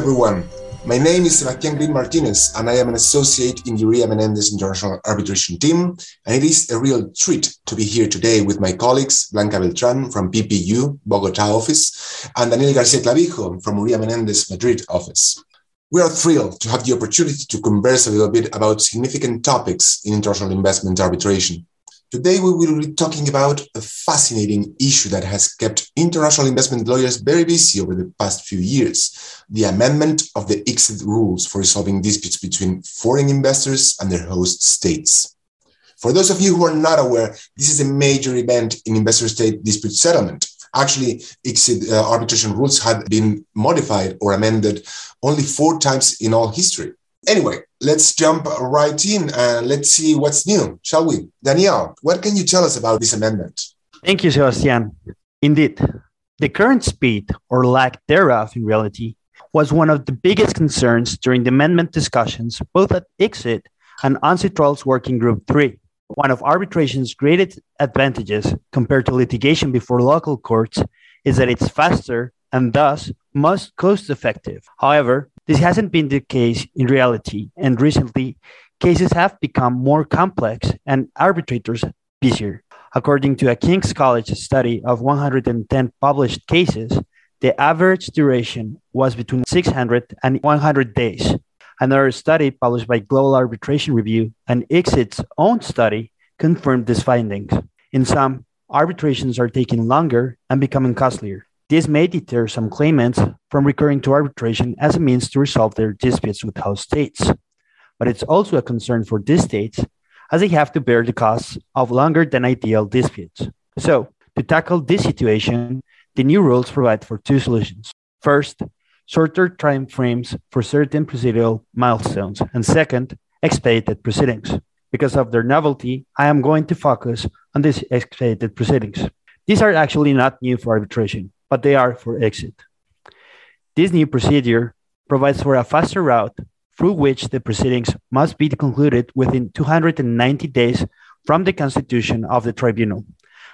everyone. My name is Sebastian Green Martinez, and I am an associate in the Uría Menéndez International Arbitration Team. And it is a real treat to be here today with my colleagues, Blanca Beltran from PPU, Bogota office, and Daniel Garcia Clavijo from Uría Menéndez Madrid office. We are thrilled to have the opportunity to converse a little bit about significant topics in international investment arbitration. Today, we will be talking about a fascinating issue that has kept international investment lawyers very busy over the past few years the amendment of the ICSID rules for resolving disputes between foreign investors and their host states. For those of you who are not aware, this is a major event in investor state dispute settlement. Actually, ICSID uh, arbitration rules have been modified or amended only four times in all history. Anyway, let's jump right in and let's see what's new, shall we? Daniel, what can you tell us about this amendment? Thank you, Sebastian. Indeed, the current speed or lack thereof in reality was one of the biggest concerns during the amendment discussions, both at ICSID and UNCITRAL's Working Group 3. One of arbitration's greatest advantages compared to litigation before local courts is that it's faster and thus most cost effective. However, this hasn't been the case in reality, and recently, cases have become more complex and arbitrators busier. According to a King's College study of 110 published cases, the average duration was between 600 and 100 days. Another study published by Global Arbitration Review and ICSID's own study confirmed these findings. In some, arbitrations are taking longer and becoming costlier. This may deter some claimants from recurring to arbitration as a means to resolve their disputes with host states. But it's also a concern for these states as they have to bear the costs of longer than ideal disputes. So, to tackle this situation, the new rules provide for two solutions. First, shorter time frames for certain procedural milestones, and second, expedited proceedings. Because of their novelty, I am going to focus on these expedited proceedings. These are actually not new for arbitration but they are for ICSID. This new procedure provides for a faster route through which the proceedings must be concluded within 290 days from the constitution of the tribunal,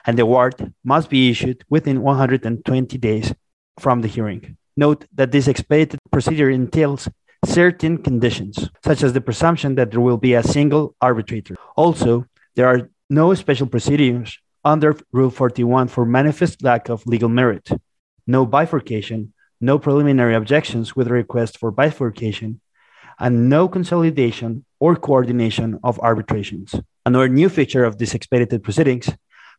and the award must be issued within 120 days from the hearing. Note that this expedited procedure entails certain conditions, such as the presumption that there will be a single arbitrator. Also, there are no special procedures under Rule 41 for manifest lack of legal merit no bifurcation, no preliminary objections with request for bifurcation, and no consolidation or coordination of arbitrations. Another new feature of these expedited proceedings,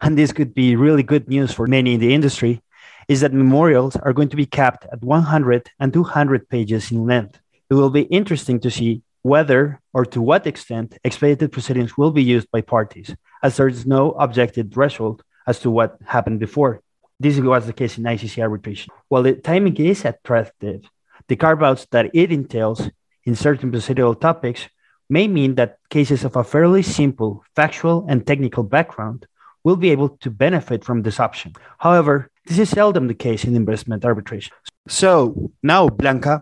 and this could be really good news for many in the industry, is that memorials are going to be capped at 100 and 200 pages in length. It will be interesting to see whether or to what extent expedited proceedings will be used by parties, as there is no objective threshold as to what happened before. This was the case in ICC arbitration. While the timing is attractive, the carve outs that it entails in certain procedural topics may mean that cases of a fairly simple factual and technical background will be able to benefit from this option. However, this is seldom the case in investment arbitration. So, now, Blanca,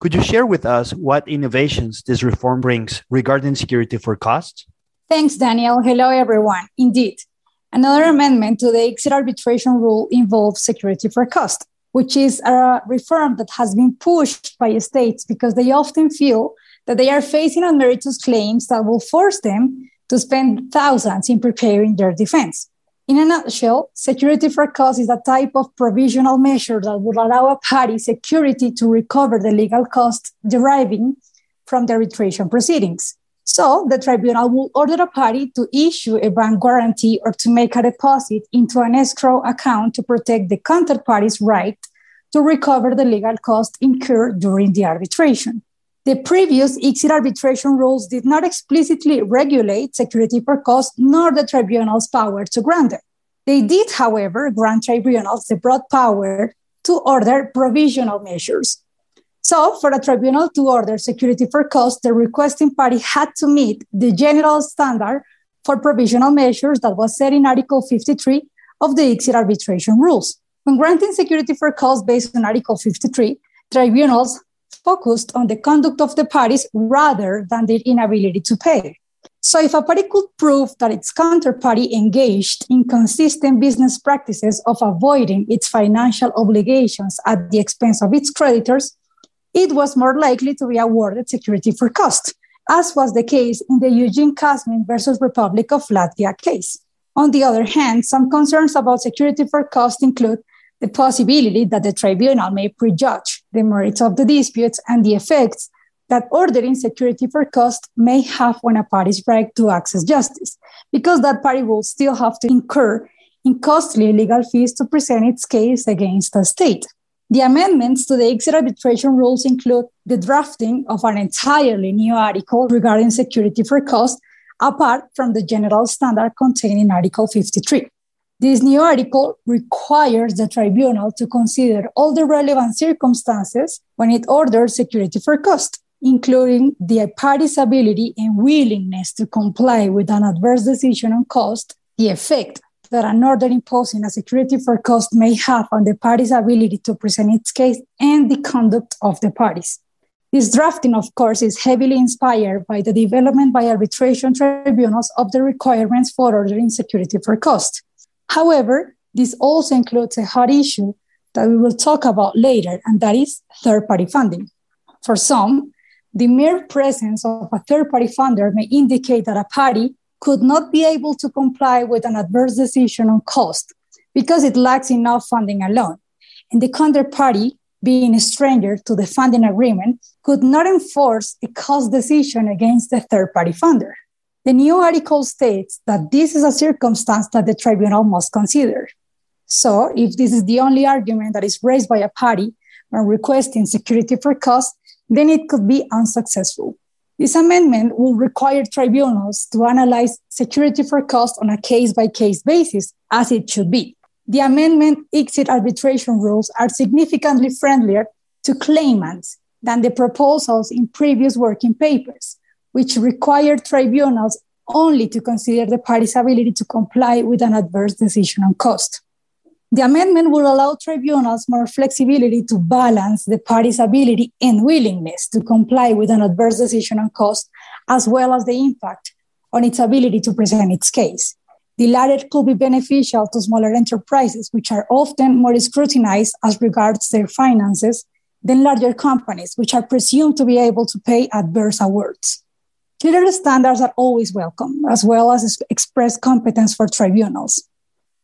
could you share with us what innovations this reform brings regarding security for costs? Thanks, Daniel. Hello, everyone. Indeed, Another amendment to the ICSID arbitration rule involves security for cost, which is a reform that has been pushed by states because they often feel that they are facing unmeritorious claims that will force them to spend thousands in preparing their defense. In a nutshell, security for cost is a type of provisional measure that would allow a party security to recover the legal costs deriving from the arbitration proceedings. So the tribunal will order a party to issue a bank guarantee or to make a deposit into an escrow account to protect the counterparty's right to recover the legal cost incurred during the arbitration. The previous ICSID arbitration rules did not explicitly regulate security for cost nor the tribunal's power to grant it. They did, however, grant tribunals the broad power to order provisional measures so, for a tribunal to order security for cost, the requesting party had to meet the general standard for provisional measures that was set in Article 53 of the ICSID arbitration rules. When granting security for cost based on Article 53, tribunals focused on the conduct of the parties rather than their inability to pay. So, if a party could prove that its counterparty engaged in consistent business practices of avoiding its financial obligations at the expense of its creditors, it was more likely to be awarded security for cost, as was the case in the Eugene Kazmin versus Republic of Latvia case. On the other hand, some concerns about security for cost include the possibility that the tribunal may prejudge the merits of the disputes and the effects that ordering security for cost may have when a party's right to access justice, because that party will still have to incur in costly legal fees to present its case against the state. The amendments to the ICSID arbitration rules include the drafting of an entirely new article regarding security for cost, apart from the general standard contained in Article 53. This new article requires the tribunal to consider all the relevant circumstances when it orders security for cost, including the party's ability and willingness to comply with an adverse decision on cost, the effect that an order imposing a security for cost may have on the party's ability to present its case, and the conduct of the parties. This drafting, of course, is heavily inspired by the development by arbitration tribunals of the requirements for ordering security for cost. However, this also includes a hot issue that we will talk about later, and that is third party funding. For some, the mere presence of a third party funder may indicate that a party could not be able to comply with an adverse decision on cost because it lacks enough funding alone. And the counterparty, being a stranger to the funding agreement, could not enforce a cost decision against the third party funder. The new article states that this is a circumstance that the tribunal must consider. So, if this is the only argument that is raised by a party when requesting security for cost, then it could be unsuccessful. This amendment will require tribunals to analyze security for cost on a case by case basis, as it should be. The amendment ICSID arbitration rules are significantly friendlier to claimants than the proposals in previous working papers, which required tribunals only to consider the party's ability to comply with an adverse decision on cost. The amendment will allow tribunals more flexibility to balance the party's ability and willingness to comply with an adverse decision on cost, as well as the impact on its ability to present its case. The latter could be beneficial to smaller enterprises, which are often more scrutinized as regards their finances than larger companies, which are presumed to be able to pay adverse awards. Clearer standards are always welcome, as well as express competence for tribunals.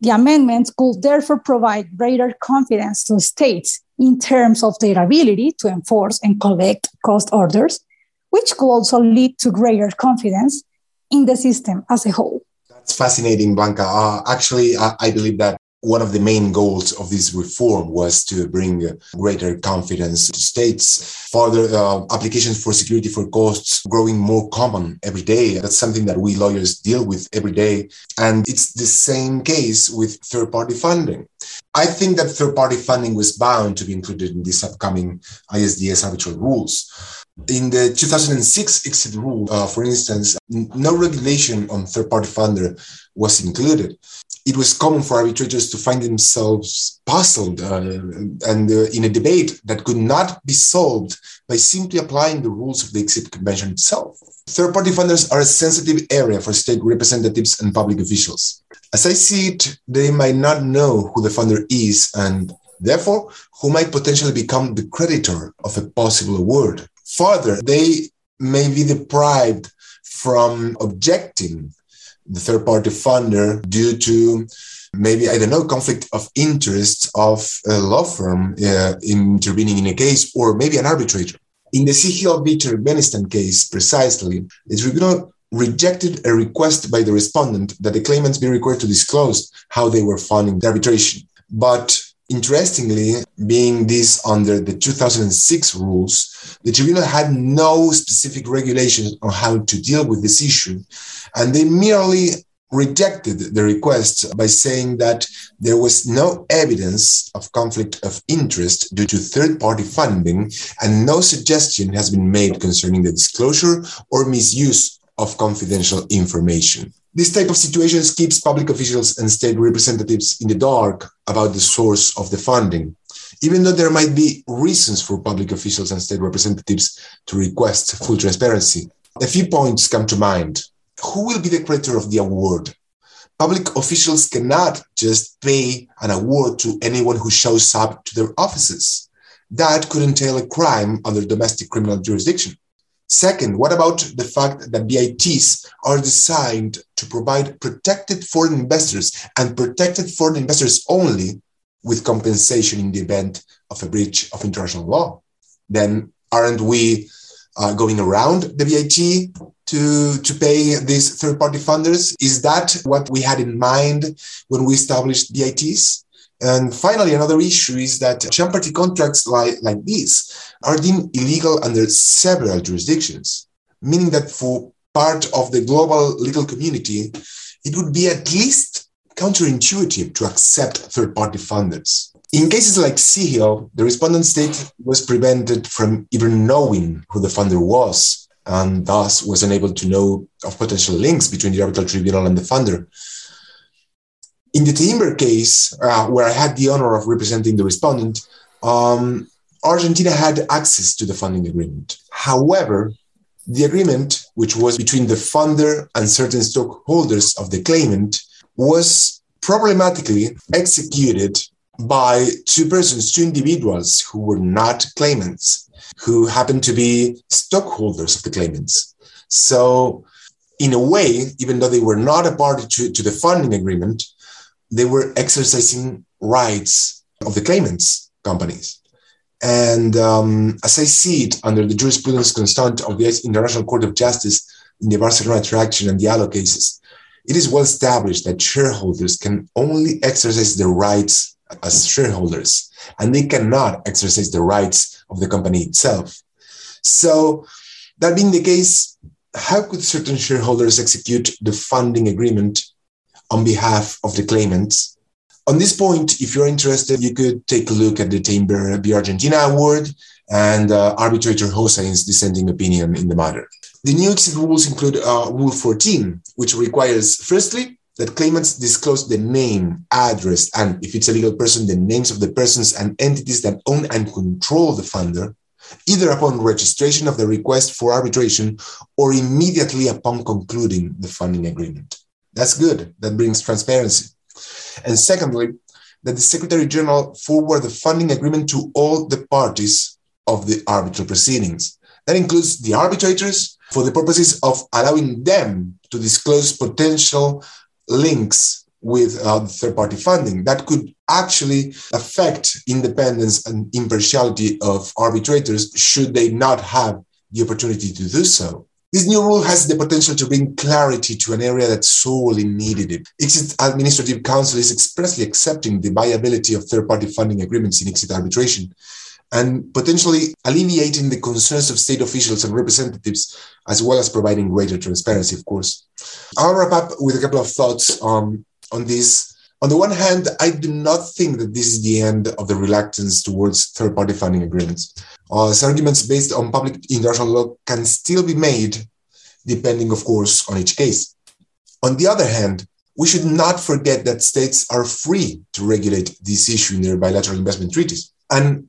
The amendments could therefore provide greater confidence to states in terms of their ability to enforce and collect cost orders, which could also lead to greater confidence in the system as a whole. That's fascinating, Blanca. Uh, actually, I, I believe that one of the main goals of this reform was to bring greater confidence to states. Further uh, applications for security for costs growing more common every day. That's something that we lawyers deal with every day. And it's the same case with third party funding. I think that third party funding was bound to be included in this upcoming ISDS arbitral rules. In the 2006 ICSID rule, uh, for instance, no regulation on third party funder was included it was common for arbitrators to find themselves puzzled uh, and uh, in a debate that could not be solved by simply applying the rules of the ICSID Convention itself. Third party funders are a sensitive area for state representatives and public officials. As I see it, they might not know who the funder is and therefore who might potentially become the creditor of a possible award. Further, they may be deprived from objecting the third party funder due to maybe I don't know conflict of interest of a law firm uh, intervening in a case or maybe an arbitrator. In the v. Turkmenistan case, precisely, the tribunal rejected a request by the respondent that the claimants be required to disclose how they were funding the arbitration. But Interestingly, being this under the 2006 rules, the tribunal had no specific regulations on how to deal with this issue, and they merely rejected the request by saying that there was no evidence of conflict of interest due to third party funding, and no suggestion has been made concerning the disclosure or misuse of confidential information. This type of situations keeps public officials and state representatives in the dark about the source of the funding, even though there might be reasons for public officials and state representatives to request full transparency. A few points come to mind. Who will be the creator of the award? Public officials cannot just pay an award to anyone who shows up to their offices. that could entail a crime under domestic criminal jurisdiction. Second, what about the fact that BITs are designed to provide protected foreign investors and protected foreign investors only with compensation in the event of a breach of international law? Then aren't we uh, going around the BIT to, to pay these third party funders? Is that what we had in mind when we established BITs? And finally, another issue is that champerty contracts like, like these are deemed illegal under several jurisdictions, meaning that for part of the global legal community, it would be at least counterintuitive to accept third party funders. In cases like Sigil, the respondent state was prevented from even knowing who the funder was, and thus was unable to know of potential links between the arbitral tribunal and the funder. In the Teinver case, uh, where I had the honor of representing the respondent, um, Argentina had access to the funding agreement. However, the agreement, which was between the funder and certain stockholders of the claimant, was problematically executed by two persons, two individuals who were not claimants, who happened to be stockholders of the claimants. So, in a way, even though they were not a party to, to the funding agreement, they were exercising rights of the claimants' companies. And um, as I see it under the jurisprudence constant of the International Court of Justice in the Barcelona Traction and Diallo cases, it is well established that shareholders can only exercise their rights as shareholders, and they cannot exercise the rights of the company itself. So, that being the case, how could certain shareholders execute the funding agreement on behalf of the claimants? On this point, if you're interested, you could take a look at the Teinver v Argentina Award and uh, arbitrator Hossain's dissenting opinion in the matter. The new ICSID rules include uh, Rule 14, which requires, firstly, that claimants disclose the name, address, and if it's a legal person, the names of the persons and entities that own and control the funder, either upon registration of the request for arbitration or immediately upon concluding the funding agreement. That's good. That brings transparency. And secondly, that the Secretary General forward the funding agreement to all the parties of the arbitral proceedings. That includes the arbitrators for the purposes of allowing them to disclose potential links with uh, third party funding that could actually affect independence and impartiality of arbitrators should they not have the opportunity to do so. This new rule has the potential to bring clarity to an area that sorely needed it. ICSID Administrative Council is expressly accepting the viability of third party funding agreements in ICSID arbitration and potentially alleviating the concerns of state officials and representatives, as well as providing greater transparency, of course. I'll wrap up with a couple of thoughts um, on this. On the one hand, I do not think that this is the end of the reluctance towards third party funding agreements. Uh, arguments based on public international law can still be made, depending, of course, on each case. On the other hand, we should not forget that states are free to regulate this issue in their bilateral investment treaties. And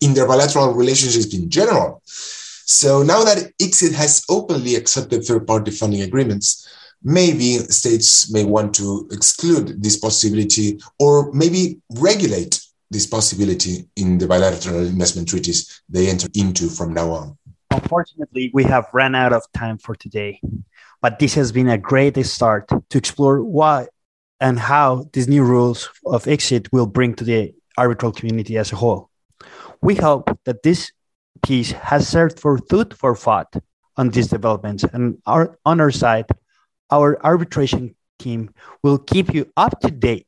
in their bilateral relationships in general. So now that ICSID has openly accepted third party funding agreements, maybe states may want to exclude this possibility or maybe regulate this possibility in the bilateral investment treaties they enter into from now on. Unfortunately, we have run out of time for today, but this has been a great start to explore why and how these new rules of ICSID will bring to the arbitral community as a whole. We hope that this piece has served for food for thought on these developments. And our, on our side, our arbitration team will keep you up to date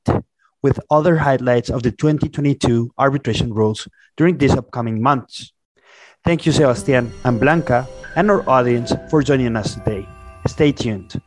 with other highlights of the 2022 arbitration rules during these upcoming months. Thank you, Sebastian and Blanca, and our audience for joining us today. Stay tuned.